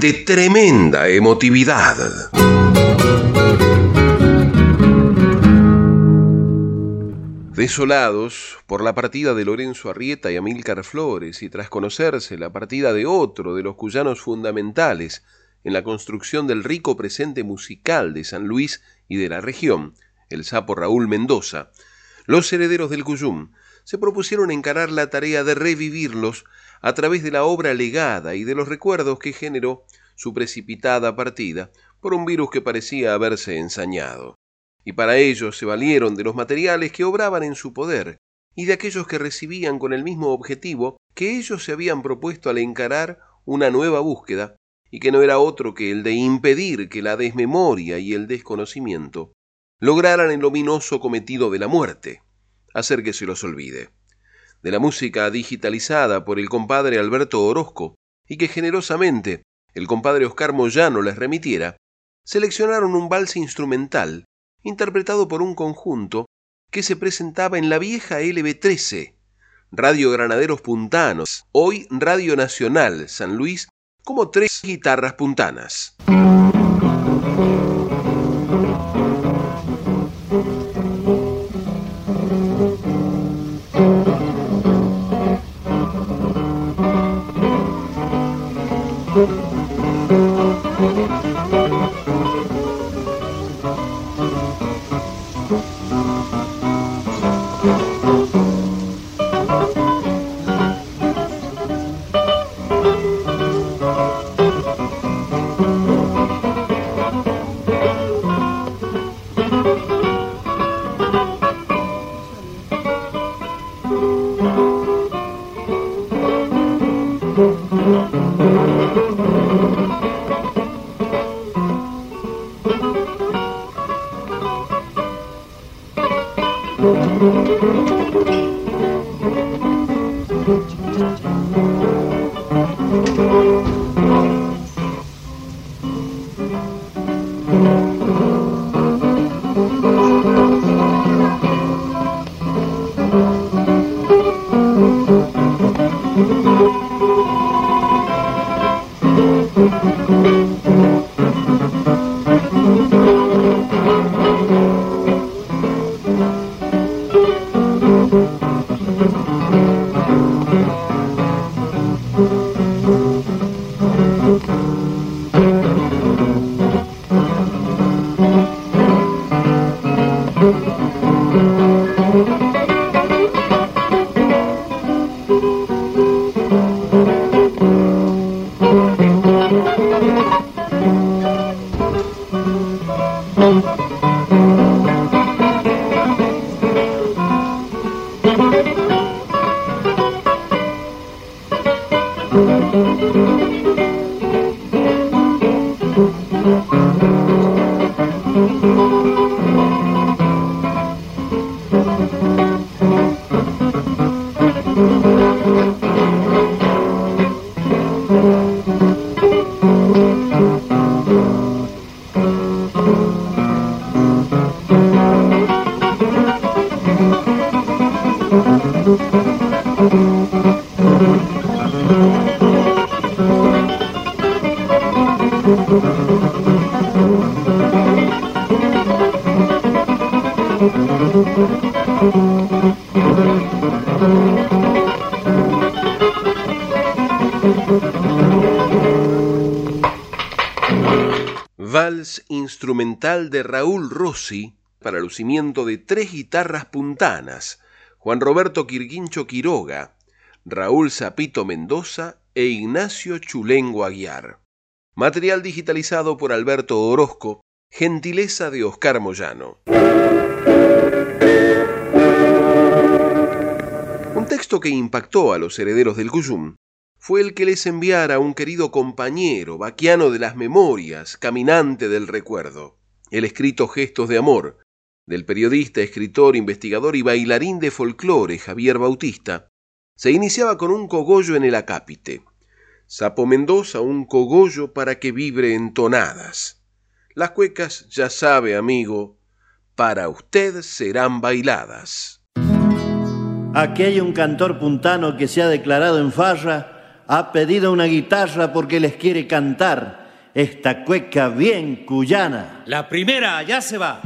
de tremenda emotividad. Desolados por la partida de Lorenzo Arrieta y Amílcar Flores y tras conocerse la partida de otro de los cuyanos fundamentales en la construcción del rico presente musical de San Luis y de la región, el sapo Raúl Mendoza, los herederos del Cuyum se propusieron encarar la tarea de revivirlos a través de la obra legada y de los recuerdos que generó su precipitada partida por un virus que parecía haberse ensañado. Y para ello se valieron de los materiales que obraban en su poder y de aquellos que recibían con el mismo objetivo que ellos se habían propuesto al encarar una nueva búsqueda y que no era otro que el de impedir que la desmemoria y el desconocimiento lograran el ominoso cometido de la muerte, hacer que se los olvide. De la música digitalizada por el compadre Alberto Orozco y que generosamente el compadre Oscar Moyano les remitiera, seleccionaron un vals instrumental interpretado por un conjunto que se presentaba en la vieja LB13, Radio Granaderos Puntanos, hoy Radio Nacional San Luis como tres guitarras puntanas. Raúl Rossi para lucimiento de tres guitarras puntanas, Juan Roberto Quirguincho Quiroga, Raúl Zapito Mendoza e Ignacio Chulengo Aguiar. Material digitalizado por Alberto Orozco, gentileza de Oscar Moyano. Un texto que impactó a los herederos del Cuyum fue el que les enviara un querido compañero, vaquiano de las memorias, caminante del recuerdo, el escrito Gestos de Amor, del periodista, escritor, investigador y bailarín de folclore Javier Bautista, se iniciaba con un cogollo en el acápite. Sapo Mendoza, un cogollo para que vibre en tonadas. Las cuecas, ya sabe, amigo, para usted serán bailadas. Aquí hay un cantor puntano que se ha declarado en farra ha pedido una guitarra porque les quiere cantar esta cueca bien cuyana. La primera ya se va.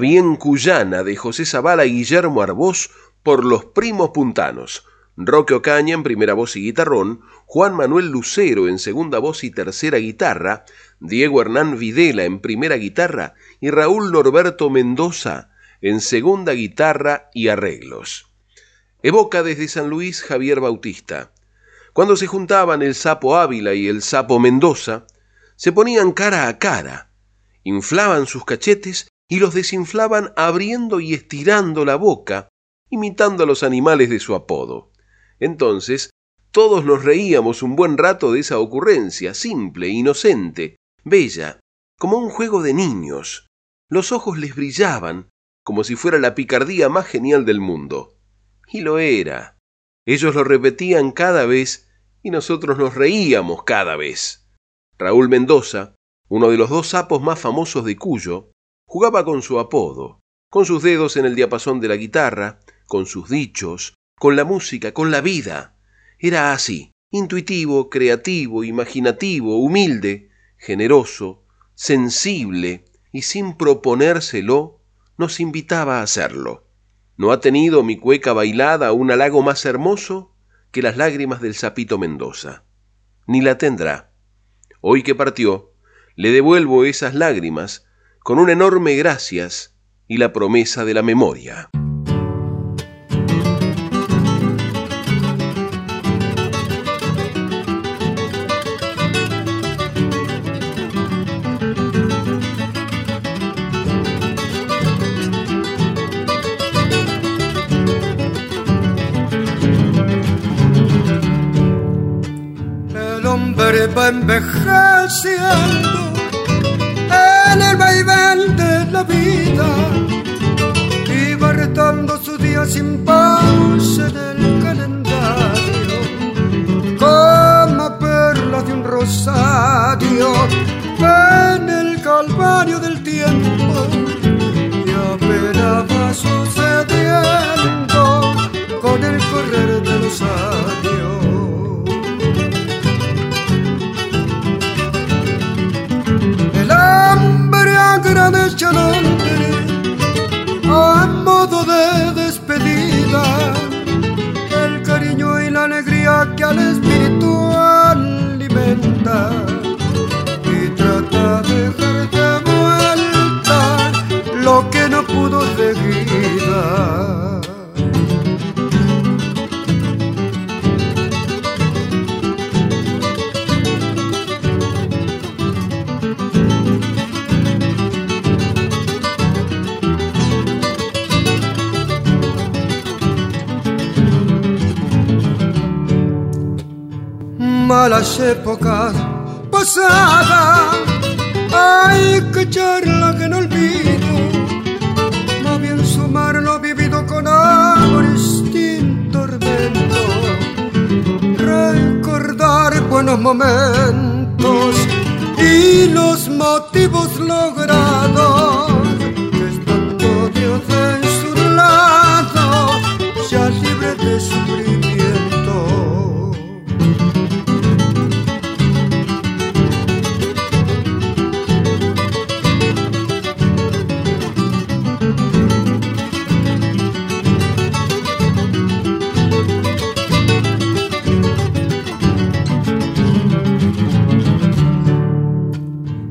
Bien cuyana de José Zavala y Guillermo Arbós por los primos puntanos. Roque Ocaña en primera voz y guitarrón, Juan Manuel Lucero en segunda voz y tercera guitarra, Diego Hernán Videla en primera guitarra y Raúl Norberto Mendoza en segunda guitarra y arreglos. Evoca desde San Luis Javier Bautista. Cuando se juntaban el sapo Ávila y el sapo Mendoza, se ponían cara a cara, inflaban sus cachetes y los desinflaban abriendo y estirando la boca, imitando a los animales de su apodo. Entonces, todos nos reíamos un buen rato de esa ocurrencia, simple, inocente, bella, como un juego de niños. Los ojos les brillaban, como si fuera la picardía más genial del mundo. Y lo era. Ellos lo repetían cada vez y nosotros nos reíamos cada vez. Raúl Mendoza, uno de los dos sapos más famosos de Cuyo, Jugaba con su apodo, con sus dedos en el diapasón de la guitarra, con sus dichos, con la música, con la vida. Era así, intuitivo, creativo, imaginativo, humilde, generoso, sensible, y sin proponérselo nos invitaba a hacerlo. ¿No ha tenido mi cueca bailada un halago más hermoso que las lágrimas del sapito Mendoza? Ni la tendrá. Hoy que partió, le devuelvo esas lágrimas con un enorme gracias y la promesa de la memoria. envejeciendo en el vaivén de la vida va retando su día sin pausa en el calendario como perla de un rosario en el calvario del tiempo y apenas va sucediendo con el correr de los años a modo de despedida el cariño y la alegría que al espíritu alimenta épocas pasadas. Hay que echarla que no olvido, no bien sumar lo vivido con amor sin tormento. Recordar buenos momentos y los motivos logrados.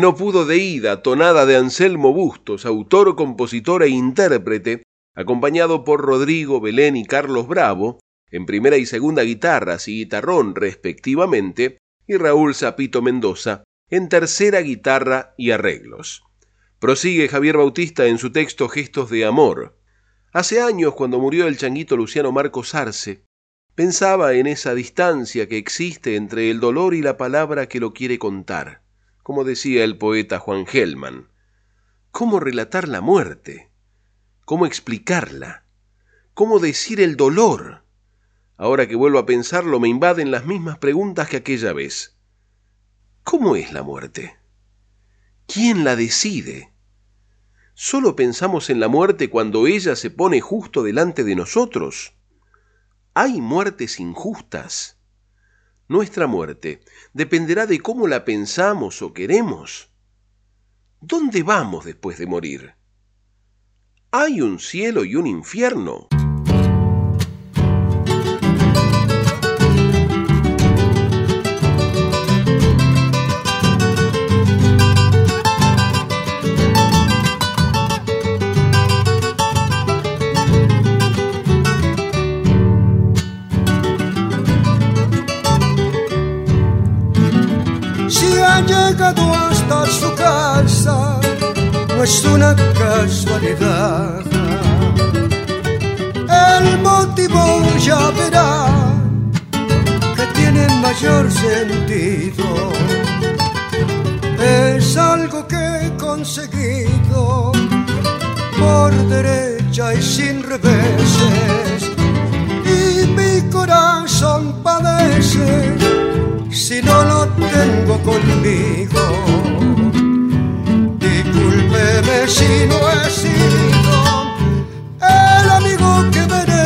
pudo de ida, tonada de Anselmo Bustos, autor, compositor e intérprete, acompañado por Rodrigo Belén y Carlos Bravo, en primera y segunda guitarras y guitarrón respectivamente, y Raúl Zapito Mendoza, en tercera guitarra y arreglos. Prosigue Javier Bautista en su texto Gestos de Amor. Hace años, cuando murió el changuito Luciano Marcos Arce, pensaba en esa distancia que existe entre el dolor y la palabra que lo quiere contar como decía el poeta Juan Gelman. ¿Cómo relatar la muerte? ¿Cómo explicarla? ¿Cómo decir el dolor? Ahora que vuelvo a pensarlo me invaden las mismas preguntas que aquella vez. ¿Cómo es la muerte? ¿Quién la decide? ¿Solo pensamos en la muerte cuando ella se pone justo delante de nosotros? ¿Hay muertes injustas? Nuestra muerte dependerá de cómo la pensamos o queremos. ¿Dónde vamos después de morir? ¿Hay un cielo y un infierno? Es una casualidad. El motivo ya verá que tiene mayor sentido. Es algo que he conseguido por derecha y sin reveses. Y mi corazón padece si no lo tengo conmigo. Discúlpeme si no he sido el amigo que La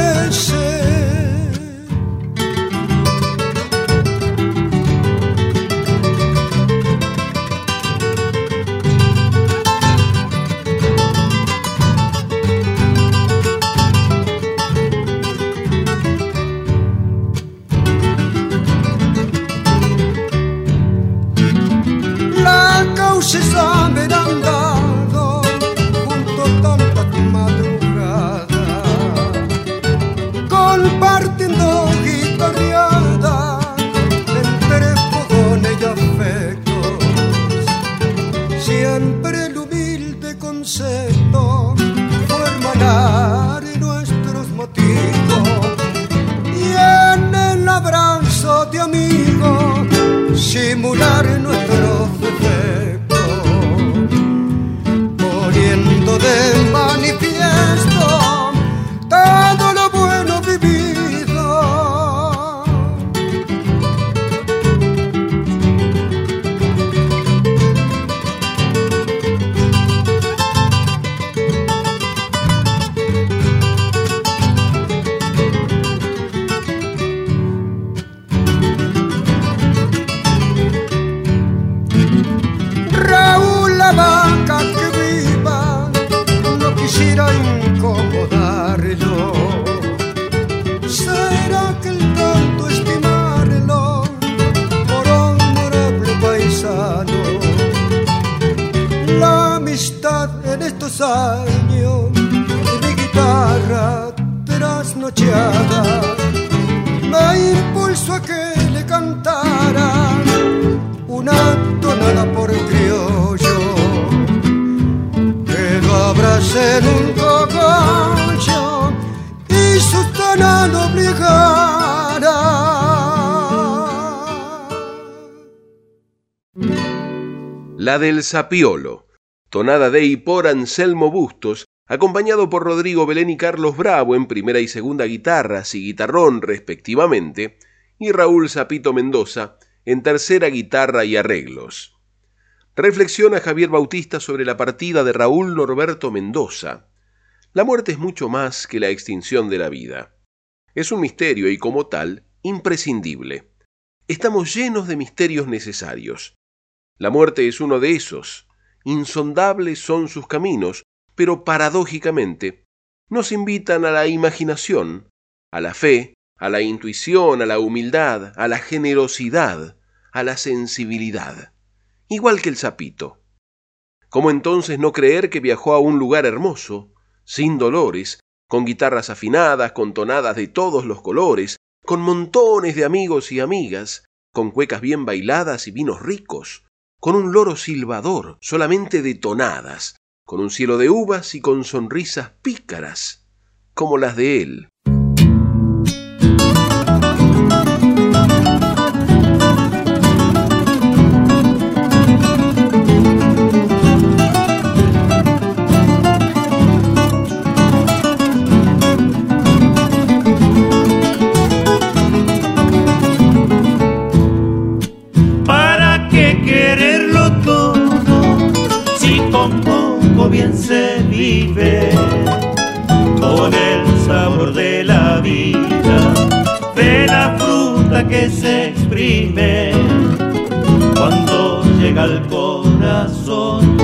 del Sapiolo, tonada de y por Anselmo Bustos, acompañado por Rodrigo Belén y Carlos Bravo en primera y segunda guitarras y guitarrón respectivamente, y Raúl Zapito Mendoza en tercera guitarra y arreglos. Reflexiona Javier Bautista sobre la partida de Raúl Norberto Mendoza. La muerte es mucho más que la extinción de la vida. Es un misterio y como tal, imprescindible. Estamos llenos de misterios necesarios. La muerte es uno de esos. Insondables son sus caminos, pero paradójicamente nos invitan a la imaginación, a la fe, a la intuición, a la humildad, a la generosidad, a la sensibilidad, igual que el sapito. ¿Cómo entonces no creer que viajó a un lugar hermoso, sin dolores, con guitarras afinadas, con tonadas de todos los colores, con montones de amigos y amigas, con cuecas bien bailadas y vinos ricos, con un loro silbador, solamente de tonadas, con un cielo de uvas y con sonrisas pícaras, como las de él. Se vive con el sabor de la vida, de la fruta que se exprime cuando llega al corazón.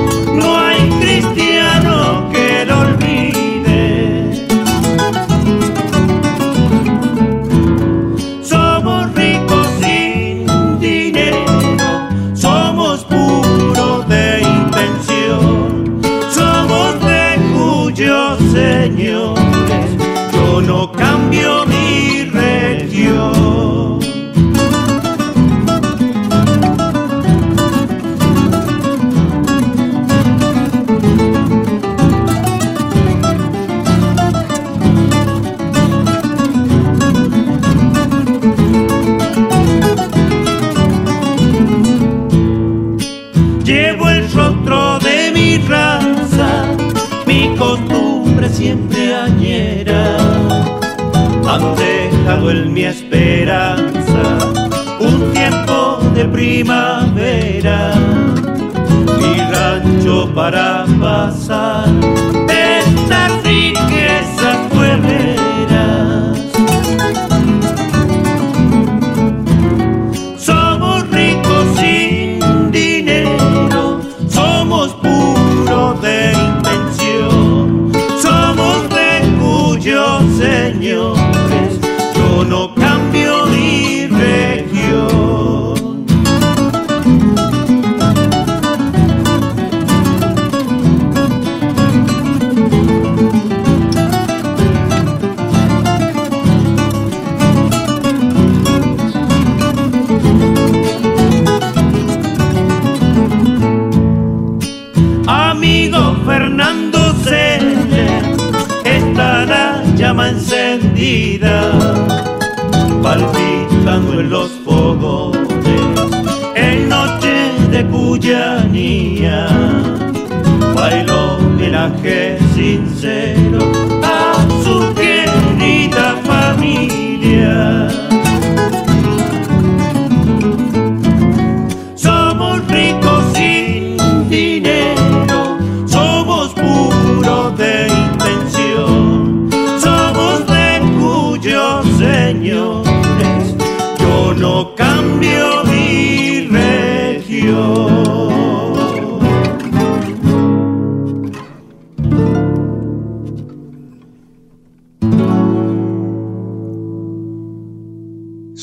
Homenaje sincero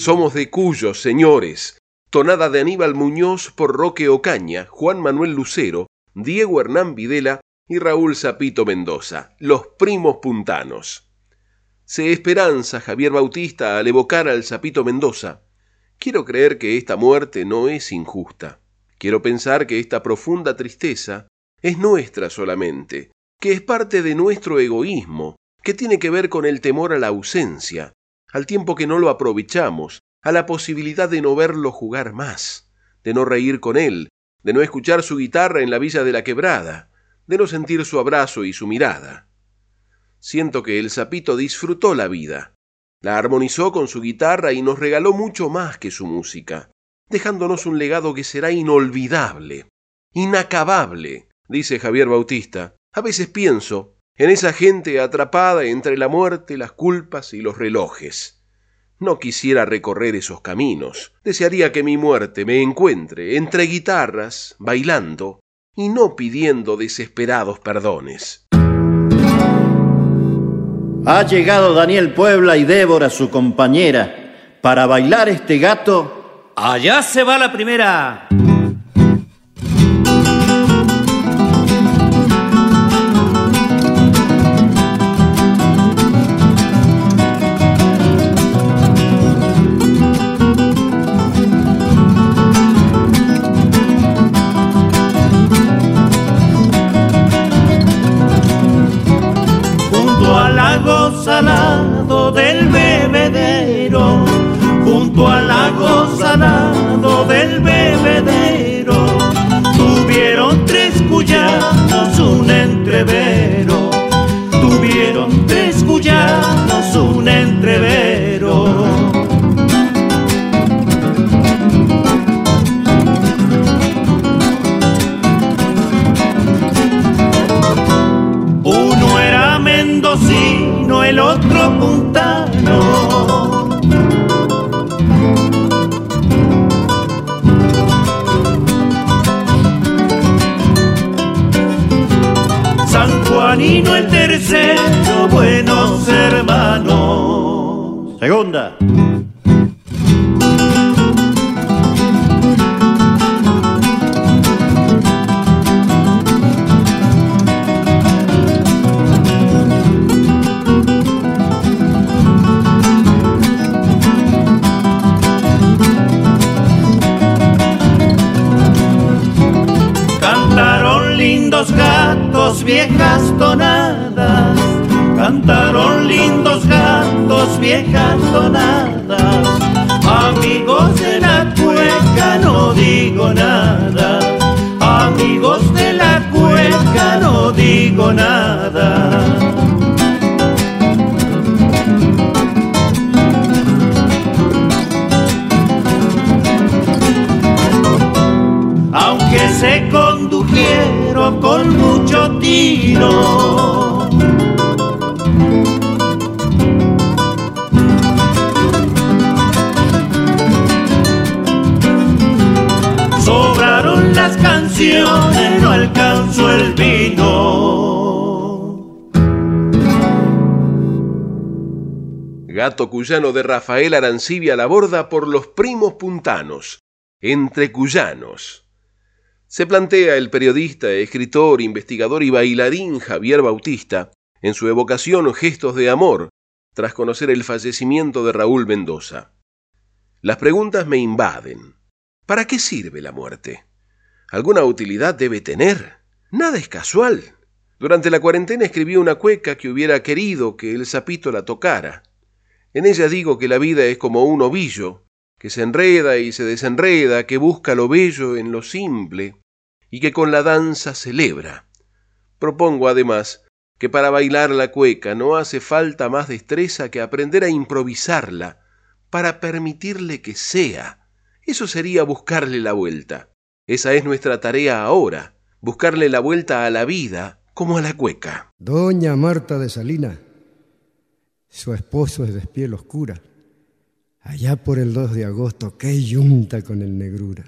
Somos de Cuyos, señores. Tonada de Aníbal Muñoz por Roque Ocaña, Juan Manuel Lucero, Diego Hernán Videla y Raúl Zapito Mendoza, los primos puntanos. Se esperanza Javier Bautista al evocar al Zapito Mendoza. Quiero creer que esta muerte no es injusta. Quiero pensar que esta profunda tristeza es nuestra solamente, que es parte de nuestro egoísmo, que tiene que ver con el temor a la ausencia, al tiempo que no lo aprovechamos, a la posibilidad de no verlo jugar más, de no reír con él, de no escuchar su guitarra en la villa de la quebrada, de no sentir su abrazo y su mirada. Siento que el sapito disfrutó la vida, la armonizó con su guitarra y nos regaló mucho más que su música, dejándonos un legado que será inolvidable, inacabable, dice Javier Bautista. A veces pienso en esa gente atrapada entre la muerte, las culpas y los relojes. No quisiera recorrer esos caminos. Desearía que mi muerte me encuentre entre guitarras, bailando y no pidiendo desesperados perdones. Ha llegado Daniel Puebla y Débora, su compañera, para bailar este gato. Allá se va la primera. nada Segunda. tengo nada. Aunque se condujeron con mucho tiro. Sobraron las canciones, no alcanzó el vino. Gato cuyano de Rafael Arancibia la borda por los primos puntanos, entre cuyanos. Se plantea el periodista, escritor, investigador y bailarín Javier Bautista en su evocación Gestos de Amor, tras conocer el fallecimiento de Raúl Mendoza. Las preguntas me invaden. ¿Para qué sirve la muerte? ¿Alguna utilidad debe tener? Nada es casual. Durante la cuarentena escribí una cueca que hubiera querido que el sapito la tocara. En ella digo que la vida es como un ovillo, que se enreda y se desenreda, que busca lo bello en lo simple, y que con la danza celebra. Propongo además que para bailar la cueca no hace falta más destreza que aprender a improvisarla, para permitirle que sea. Eso sería buscarle la vuelta. Esa es nuestra tarea ahora, buscarle la vuelta a la vida como a la cueca. Doña Marta de Salina, su esposo es de piel oscura. Allá por el 2 de agosto, qué yunta con el negrura.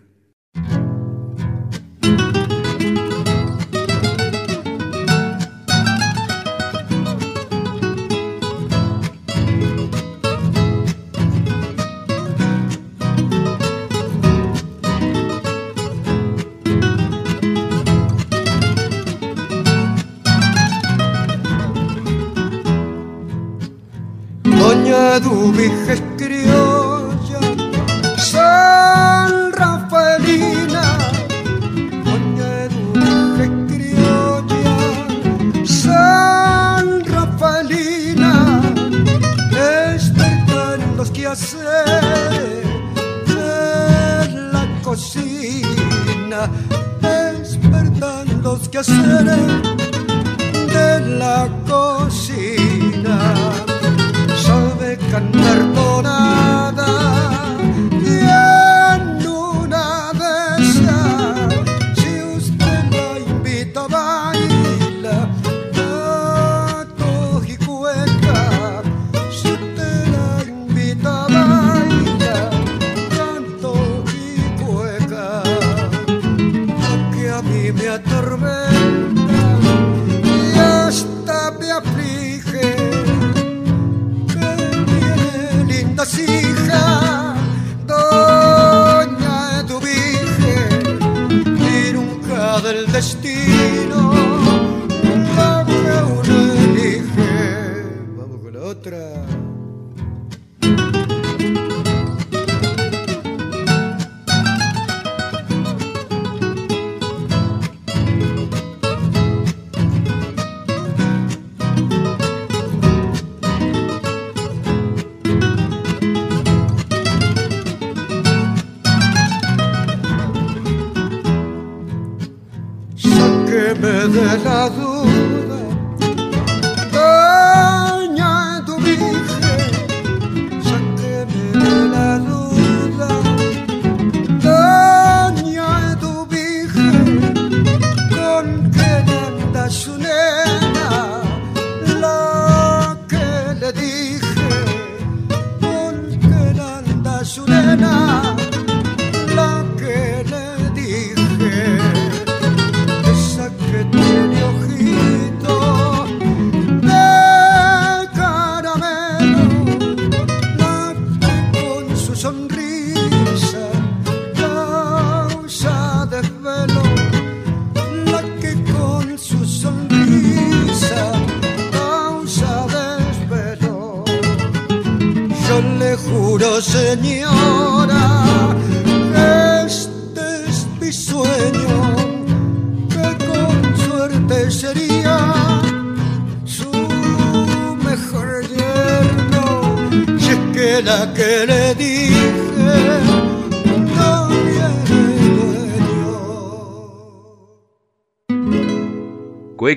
δεν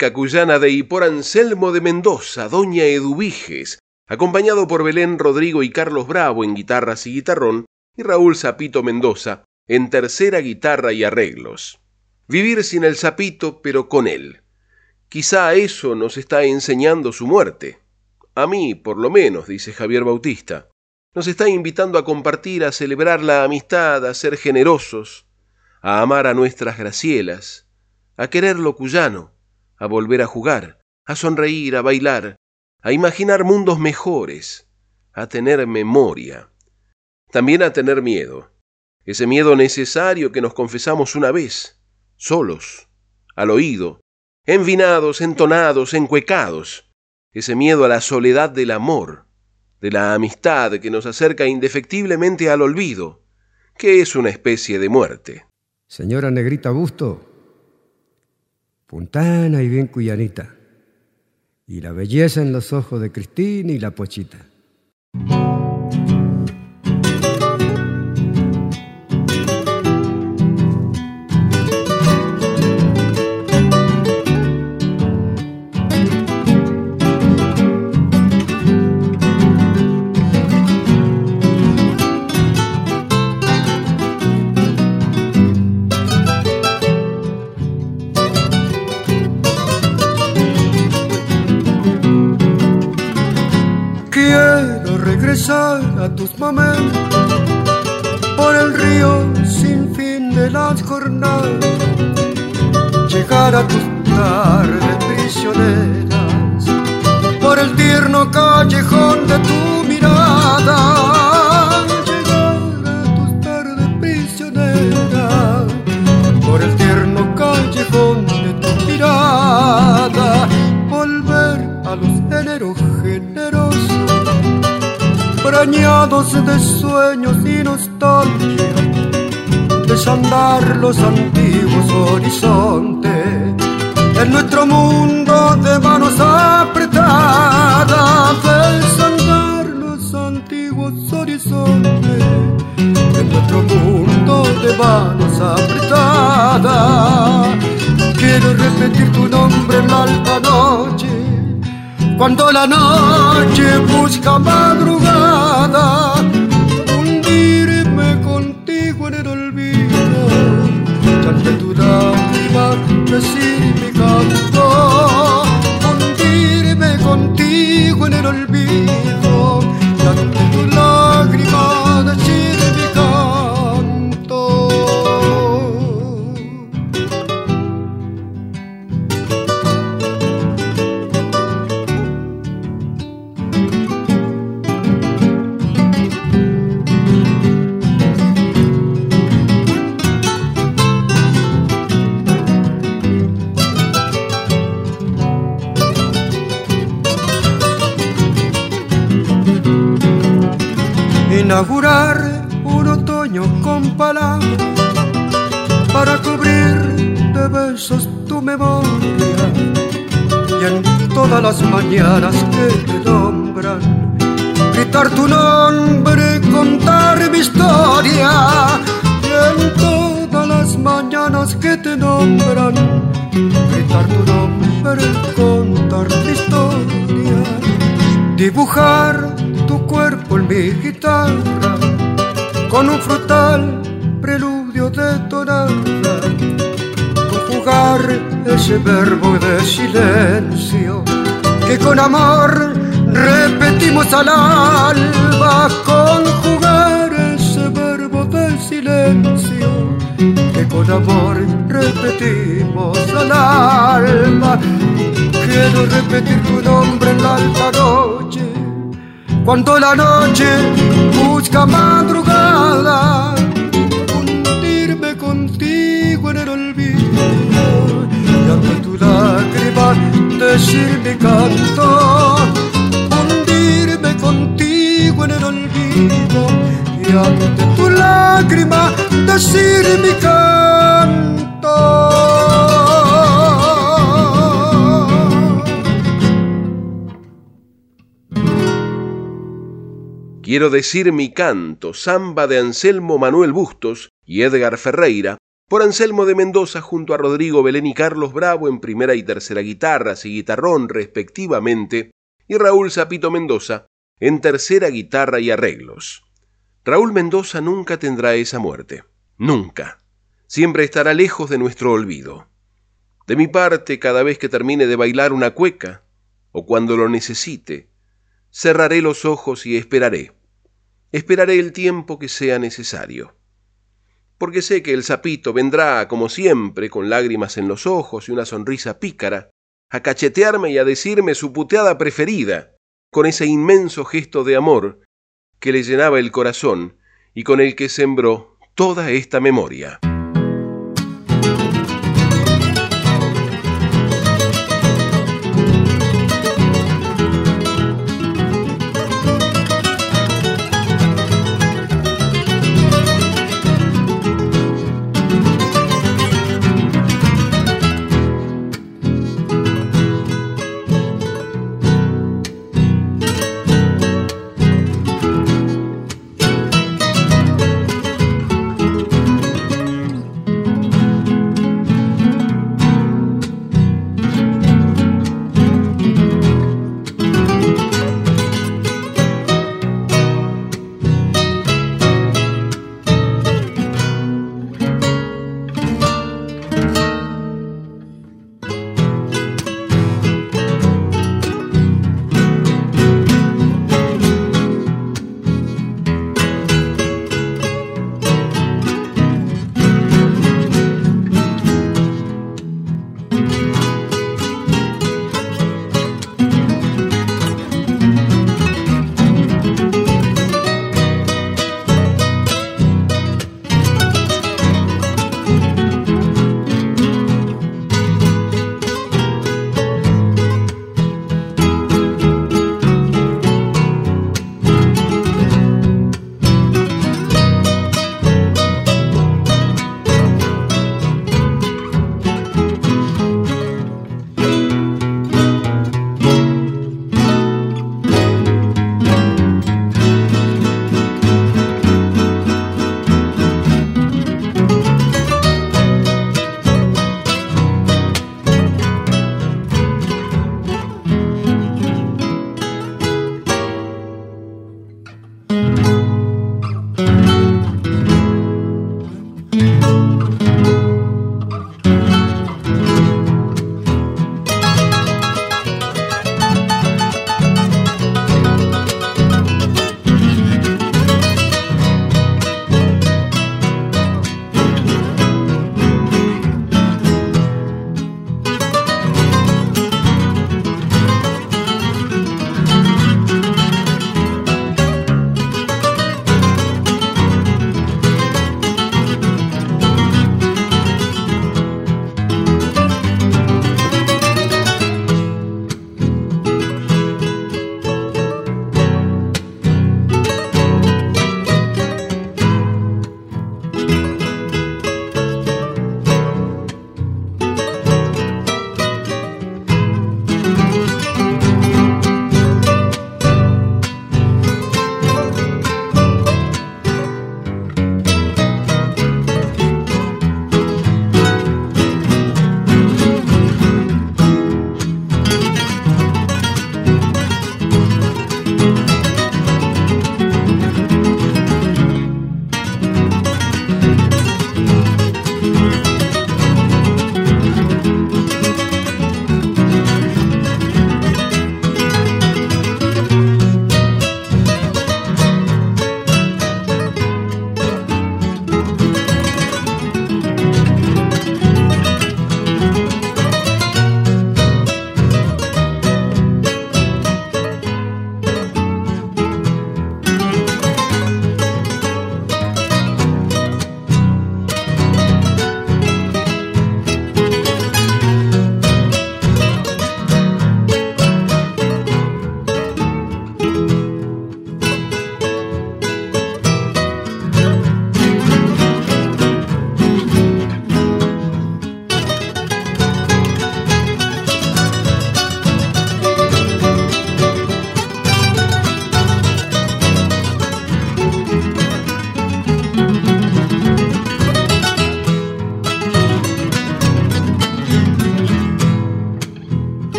Cueca cuyana de y por Anselmo de Mendoza, Doña Eduviges, acompañado por Belén Rodrigo y Carlos Bravo en guitarras y guitarrón, y Raúl Zapito Mendoza en tercera guitarra y arreglos. Vivir sin el sapito, pero con él. Quizá eso nos está enseñando su muerte. A mí, por lo menos, dice Javier Bautista. Nos está invitando a compartir, a celebrar la amistad, a ser generosos, a amar a nuestras Gracielas, a querer lo cuyano, a volver a jugar, a sonreír, a bailar, a imaginar mundos mejores, a tener memoria, también a tener miedo, ese miedo necesario que nos confesamos una vez, solos, al oído, envinados, entonados, encuecados, ese miedo a la soledad del amor, de la amistad que nos acerca indefectiblemente al olvido, que es una especie de muerte. Señora Negrita Busto, puntana y bien cuyanita, y la belleza en los ojos de Cristina y la pochita. Bañados de sueños y nostalgia, desandar los antiguos horizontes, en nuestro mundo de manos apretadas, desandar los antiguos horizontes, en nuestro mundo de manos apretadas. Quiero repetir tu nombre en la alta noche cuando la noche busca madrugada, hundirme contigo en el olvido, ante tu lágrima decir mi canto, hundirme contigo en el olvido, inaugurar un otoño con palabras para cubrir de besos tu memoria y en todas las mañanas que te nombran gritar tu nombre, contar mi historia y en todas las mañanas que te nombran gritar tu nombre, contar mi historia, dibujar tu cuerpo mi guitarra con un frutal preludio de tonada, conjugar ese verbo de silencio que con amor repetimos al alba, conjugar ese verbo de silencio que con amor repetimos al alba. Quiero repetir tu nombre en la alta noche cuando la noche busca madrugada, hundirme contigo en el olvido y ante tu lágrima decir mi canto, hundirme contigo en el olvido y ante tu lágrima decir mi canto. Quiero decir mi canto, samba de Anselmo Manuel Bustos y Edgar Ferreira, por Anselmo de Mendoza junto a Rodrigo Belén y Carlos Bravo en primera y tercera guitarras y guitarrón respectivamente, y Raúl Zapito Mendoza en tercera guitarra y arreglos. Raúl Mendoza nunca tendrá esa muerte, nunca. Siempre estará lejos de nuestro olvido. De mi parte, cada vez que termine de bailar una cueca, o cuando lo necesite, cerraré los ojos y esperaré. Esperaré el tiempo que sea necesario. Porque sé que el sapito vendrá, como siempre, con lágrimas en los ojos y una sonrisa pícara, a cachetearme y a decirme su puteada preferida, con ese inmenso gesto de amor que le llenaba el corazón y con el que sembró toda esta memoria.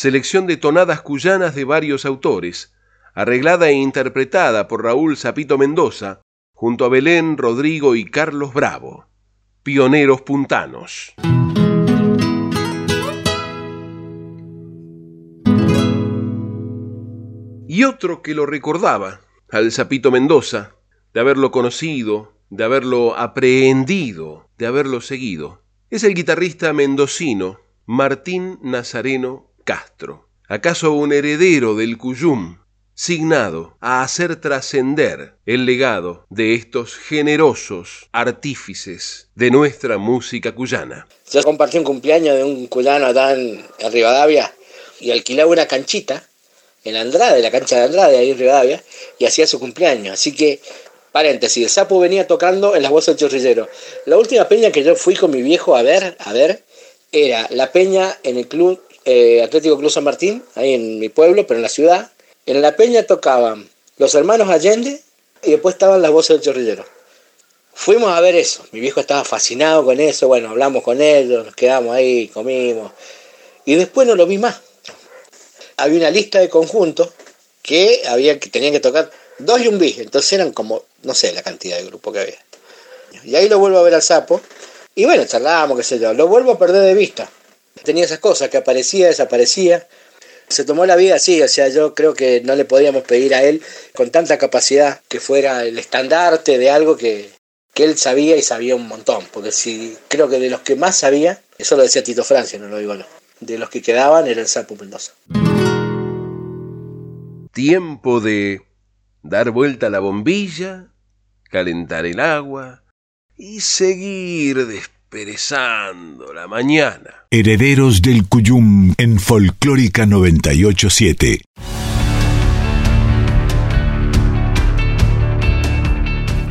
Selección de tonadas cuyanas de varios autores, arreglada e interpretada por Raúl Zapito Mendoza, junto a Belén, Rodrigo y Carlos Bravo, pioneros puntanos. Y otro que lo recordaba, al Zapito Mendoza, de haberlo conocido, de haberlo aprehendido, de haberlo seguido, es el guitarrista mendocino Martín Nazareno Castro, acaso un heredero del Cuyum, signado a hacer trascender el legado de estos generosos artífices de nuestra música cuyana. Yo compartí un cumpleaños de un cuyano allá en, Rivadavia y alquilaba una canchita en Andrade, la cancha de Andrade, ahí en Rivadavia, y hacía su cumpleaños. Así que, paréntesis, el sapo venía tocando en las voces del chorrillero. La última peña que yo fui con mi viejo a ver, a ver, era la peña en el club eh, Atlético Club San Martín, ahí en mi pueblo, pero en la ciudad, en la peña tocaban los hermanos Allende y después estaban las voces del chorrillero. Fuimos a ver eso, mi viejo estaba fascinado con eso, bueno, hablamos con ellos, nos quedamos ahí, comimos, y después no lo vi más. Había una lista de conjuntos que, había, que tenían que tocar dos y un bis, entonces eran como, no sé la cantidad de grupos que había. Y ahí lo vuelvo a ver al sapo, y bueno, charlábamos, qué sé yo, lo vuelvo a perder de vista. Tenía esas cosas que aparecía, desaparecía, se tomó la vida así, o sea, yo creo que no le podíamos pedir a él con tanta capacidad que fuera el estandarte de algo que, él sabía y sabía un montón, porque si creo que de los que más sabía, eso lo decía Tito Francia, no lo digo yo, de los que quedaban era el Sapo Mendoza. Tiempo de dar vuelta a la bombilla, calentar el agua y seguir después perezando la mañana. Herederos del Cuyum en Folclórica 987.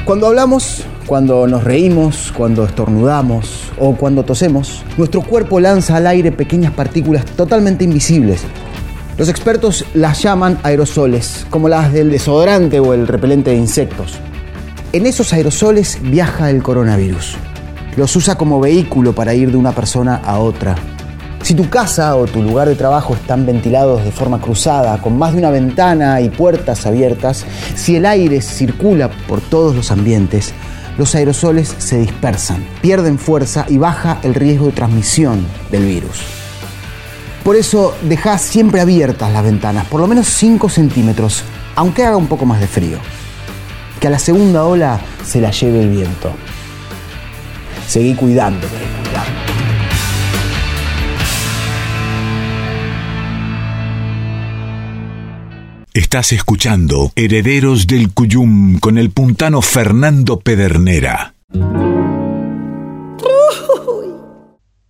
Cuando hablamos, cuando nos reímos, cuando estornudamos o cuando tosemos, nuestro cuerpo lanza al aire pequeñas partículas totalmente invisibles. Los expertos las llaman aerosoles, como las del desodorante o el repelente de insectos. En esos aerosoles viaja el coronavirus los usa como vehículo para ir de una persona a otra. Si tu casa o tu lugar de trabajo están ventilados de forma cruzada, con más de una ventana y puertas abiertas, si el aire circula por todos los ambientes, los aerosoles se dispersan, pierden fuerza y baja el riesgo de transmisión del virus. Por eso deja siempre abiertas las ventanas, por lo menos 5 centímetros, aunque haga un poco más de frío. Que a la segunda ola se la lleve el viento seguí cuidándote. Estás escuchando Herederos del Cuyum con el puntano Fernando Pedernera.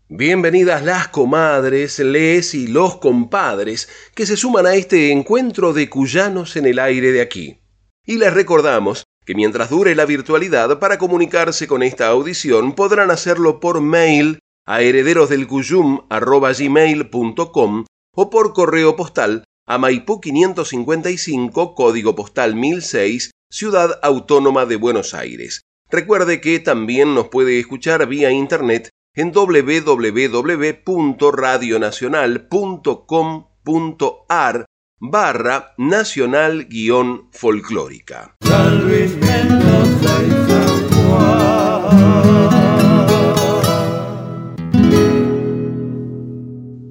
Bienvenidas las comadres, les y los compadres que se suman a este encuentro de cuyanos en el aire de aquí. Y les recordamos que mientras dure la virtualidad para comunicarse con esta audición podrán hacerlo por mail a herederosdelcuyum.com o por correo postal a Maipú 555, código postal 1006, Ciudad Autónoma de Buenos Aires. Recuerde que también nos puede escuchar vía internet en www.radionacional.com.ar barra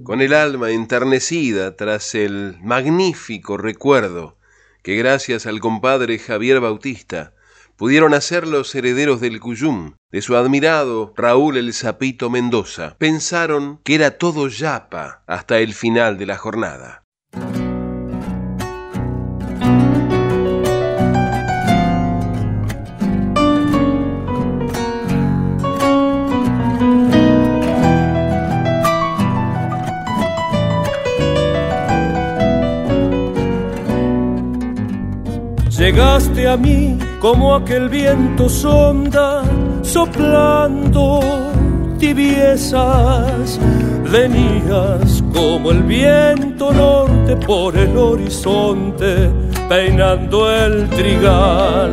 Con el alma enternecida tras el magnífico recuerdo que gracias al compadre Javier Bautista pudieron hacer los herederos del Cuyum, de su admirado Raúl el Zapito Mendoza, pensaron que era todo yapa hasta el final de la jornada. Llegaste a mí como aquel viento sonda, soplando tibiezas. Venías como el viento norte por el horizonte, peinando el trigal.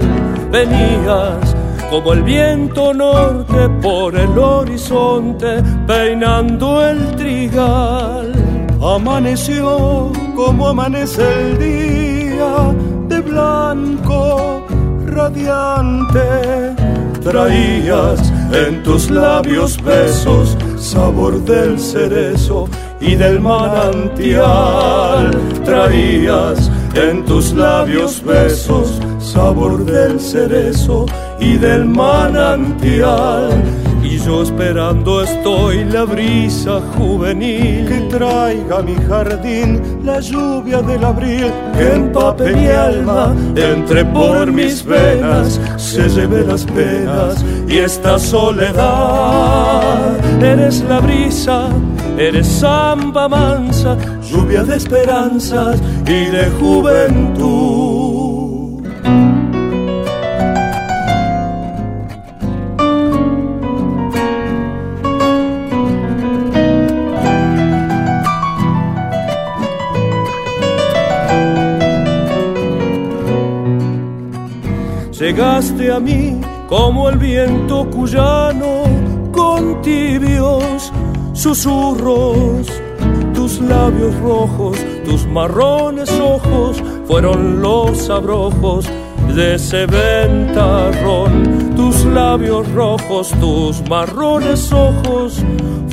Venías como el viento norte por el horizonte, peinando el trigal Amaneció como amanece el día de blanco radiante. Traías en tus labios besos, sabor del cerezo y del manantial. Traías en tus labios besos, sabor del cerezo y del manantial y yo esperando estoy la brisa juvenil que traiga a mi jardín la lluvia del abril que empape mi alma, entre por mis venas, se lleve las penas y esta soledad. Eres la brisa, eres samba mansa, lluvia de esperanzas y de juventud. A mí como el viento cuyano con tibios susurros. Tus labios rojos, tus marrones ojos fueron los abrojos de ese ventarrón. Tus labios rojos, tus marrones ojos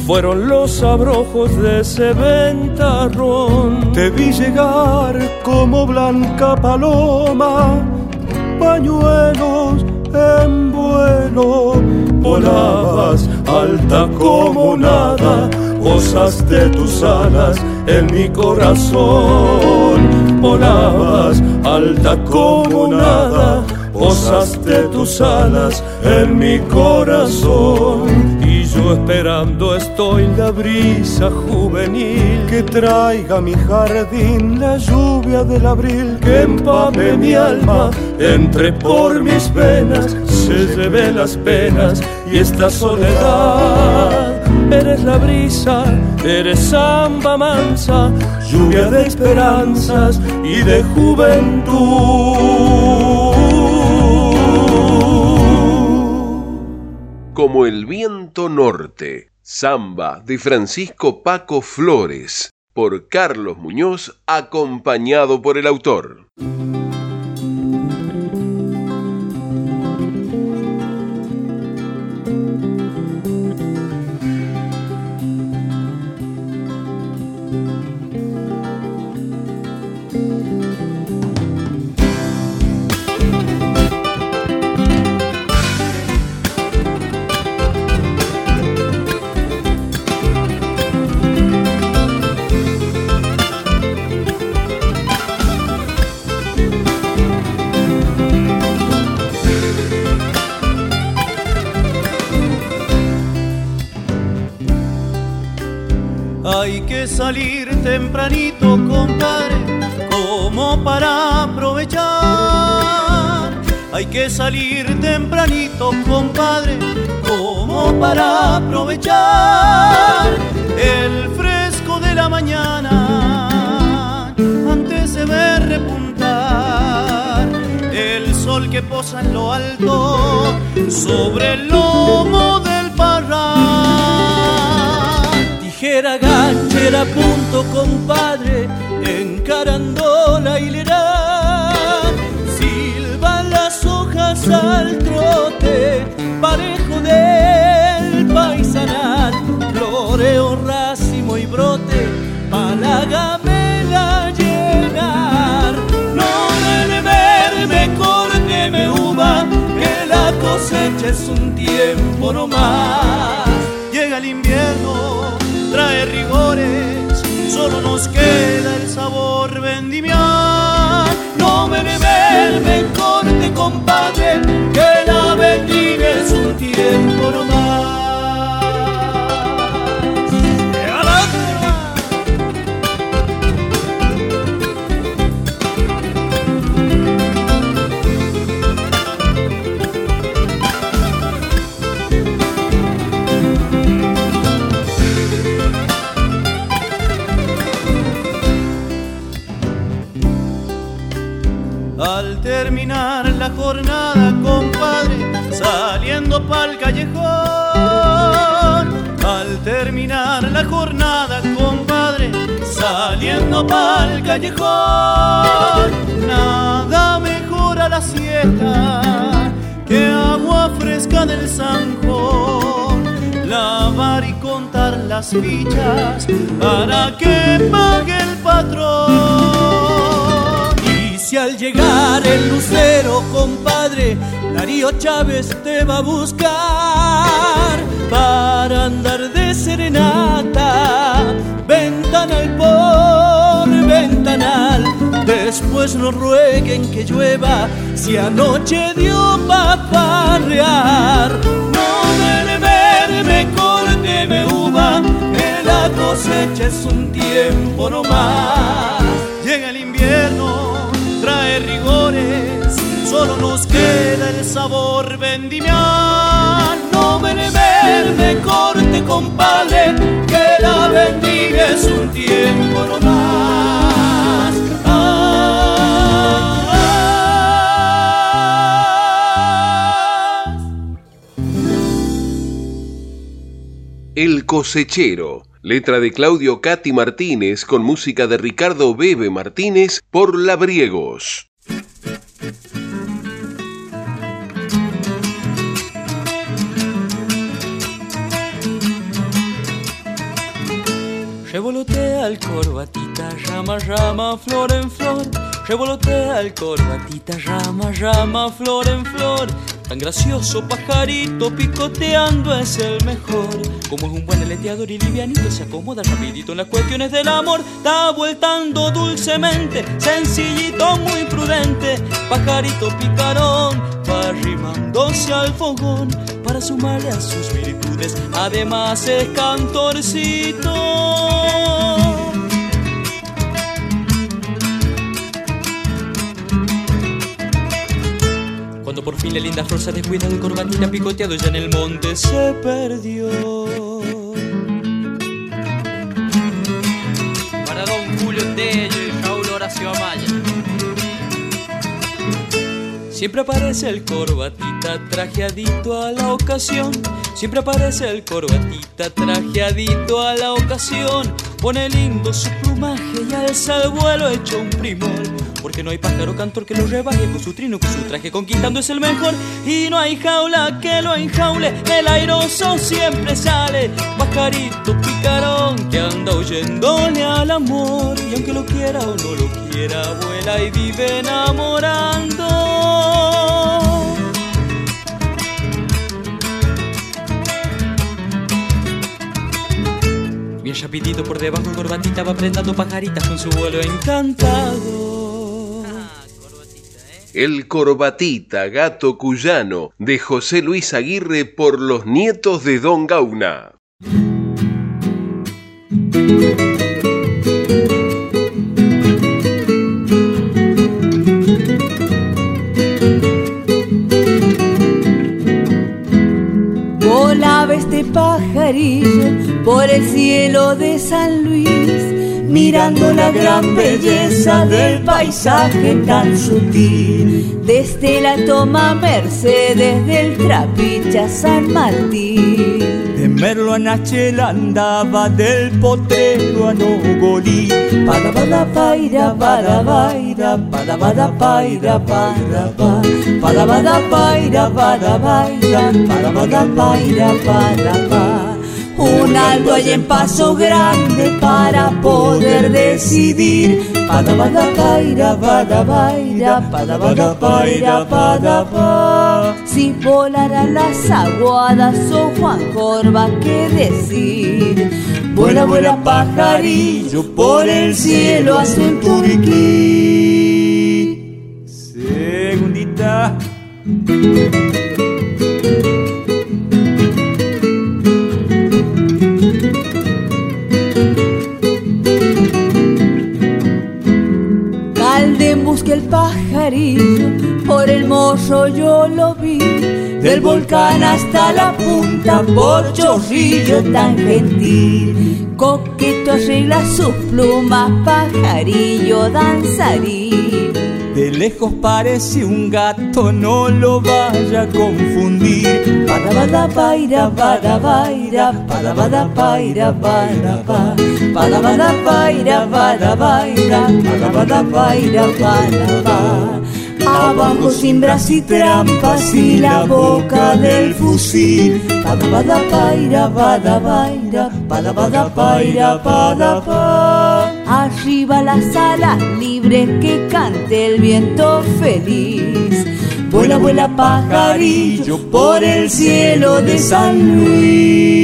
fueron los abrojos de ese ventarrón. Te vi llegar como blanca paloma pañuelos en vuelo, volabas alta como nada, posaste tus alas en mi corazón, volabas alta como nada, posaste tus alas en mi corazón yo esperando estoy la brisa juvenil que traiga mi jardín la lluvia del abril que empape mi alma, entre por mis venas, se lleve las penas y esta soledad. Eres la brisa, eres samba mansa, lluvia de esperanzas y de juventud. como el viento norte. Samba de Francisco Paco Flores, por Carlos Muñoz, acompañado por el autor. Sobre el lomo del parral tijera, ganchera, punto, compadre, encarando la hilera. Silban las hojas al es un tiempo nomás. Llega el invierno trae rigores, solo nos queda el sabor vendimiar. Saliendo pa'l callejón. Nada mejora la siesta que agua fresca del zanjo. Lavar y contar las fichas para que pague el patrón. Y si al llegar el lucero, compadre, Darío Chávez te va a buscar para andar de serenata, ventanal por ventanal. Después no rueguen que llueva si anoche dio pa' parrear. No me verme, me uva, que la cosecha es un tiempo nomás. Llega el invierno, trae rigores, solo nos queda el sabor vendimial. No me me corte, compadre, que la bendiga es un tiempo nomás. Cosechero, letra de Claudio Cati Martínez con música de Ricardo Bebe Martínez por Labriegos. Revolotea el corbatita, rama, rama, flor en flor. Revolotea el corbatita, rama, rama, flor en flor. Tan gracioso pajarito picoteando es el mejor. Como es un buen aleteador y livianito, se acomoda rapidito en las cuestiones del amor. Está vueltando dulcemente, sencillito, muy prudente. Pajarito picarón, va arrimándose al fogón para sumarle a sus virtudes. Además es cantorcito. Cuando por fin la linda flor se descuida de corbatita picoteado ya en el monte se perdió. Para don Julio Tello y Raúl Horacio Amaya. Siempre aparece el corbatita trajeadito a la ocasión. Siempre aparece el corbatita trajeadito a la ocasión. Pone lindo su plumaje y alza el vuelo hecho un primor porque no hay pájaro cantor que lo rebaje con su trino, con su traje conquistando es el mejor. Y no hay jaula que lo enjaule, el airoso siempre sale. Pajarito picarón que anda huyéndole al amor. Y aunque lo quiera o no lo quiera, vuela y vive enamorando. Bien rapidito por debajo, corbatita va apretando pajaritas con su vuelo encantado. El Corbatita, gato cuyano, de José Luis Aguirre por los nietos de Don Gauna. Volaba este pajarillo por el cielo de San Luis mirando la gran belleza del paisaje tan sutil. Desde la toma Mercedes del Trapiche a San Martín. De Merlo a Nachela andaba del potrero a Nogolí. Para bada paira, para baira, para bada paira, para ba. Para bada paira, para baira, para bada paira, para un alto y en paso grande para poder decidir. Pada bada paira, bada baira, pada bada paira, pada pa. Si volarán las aguadas o Juan Corva, ¿qué decir? Vuela, vuela pajarillo por el cielo azul turquí. Segundita. Pajarillo, por el morro yo lo vi. Del volcán hasta la punta, por chorrillo tan gentil. Coqueto arregla sus plumas, pajarillo danzarín. De lejos parece un gato, no lo vaya a confundir. Para bada paira, para baira, para bada paira, para pa. Para bada paira, para baira, para bada paira, para pa. Abajo sin bras y trampas y la boca del fusil. Para bada paira, para baira, para bada paira, para pa. Arriba las alas libres que cante el viento feliz. Vuela, vuela pajarillo por el cielo de San Luis.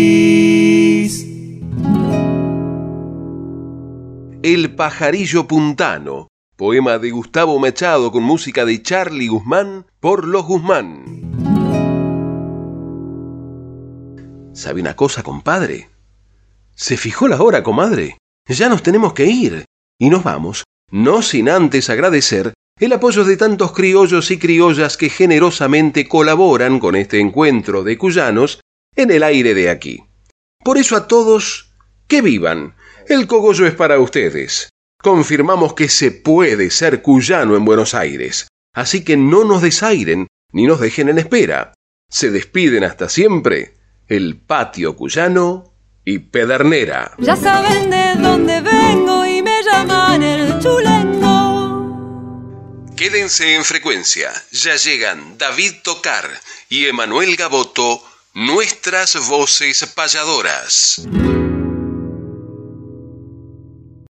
El pajarillo puntano, poema de Gustavo Machado con música de Charlie Guzmán por los Guzmán. ¿Sabe una cosa, compadre? ¿Se fijó la hora, comadre? Ya nos tenemos que ir. Y nos vamos, no sin antes agradecer el apoyo de tantos criollos y criollas que generosamente colaboran con este encuentro de cuyanos en el aire de aquí. Por eso a todos, que vivan. El cogollo es para ustedes. Confirmamos que se puede ser cuyano en Buenos Aires. Así que no nos desairen ni nos dejen en espera. Se despiden hasta siempre el patio cuyano y Pedernera. Ya saben de dónde vengo y me llaman el chulengo. Quédense en frecuencia. Ya llegan David Tocar y Emanuel Gaboto, nuestras voces payadoras.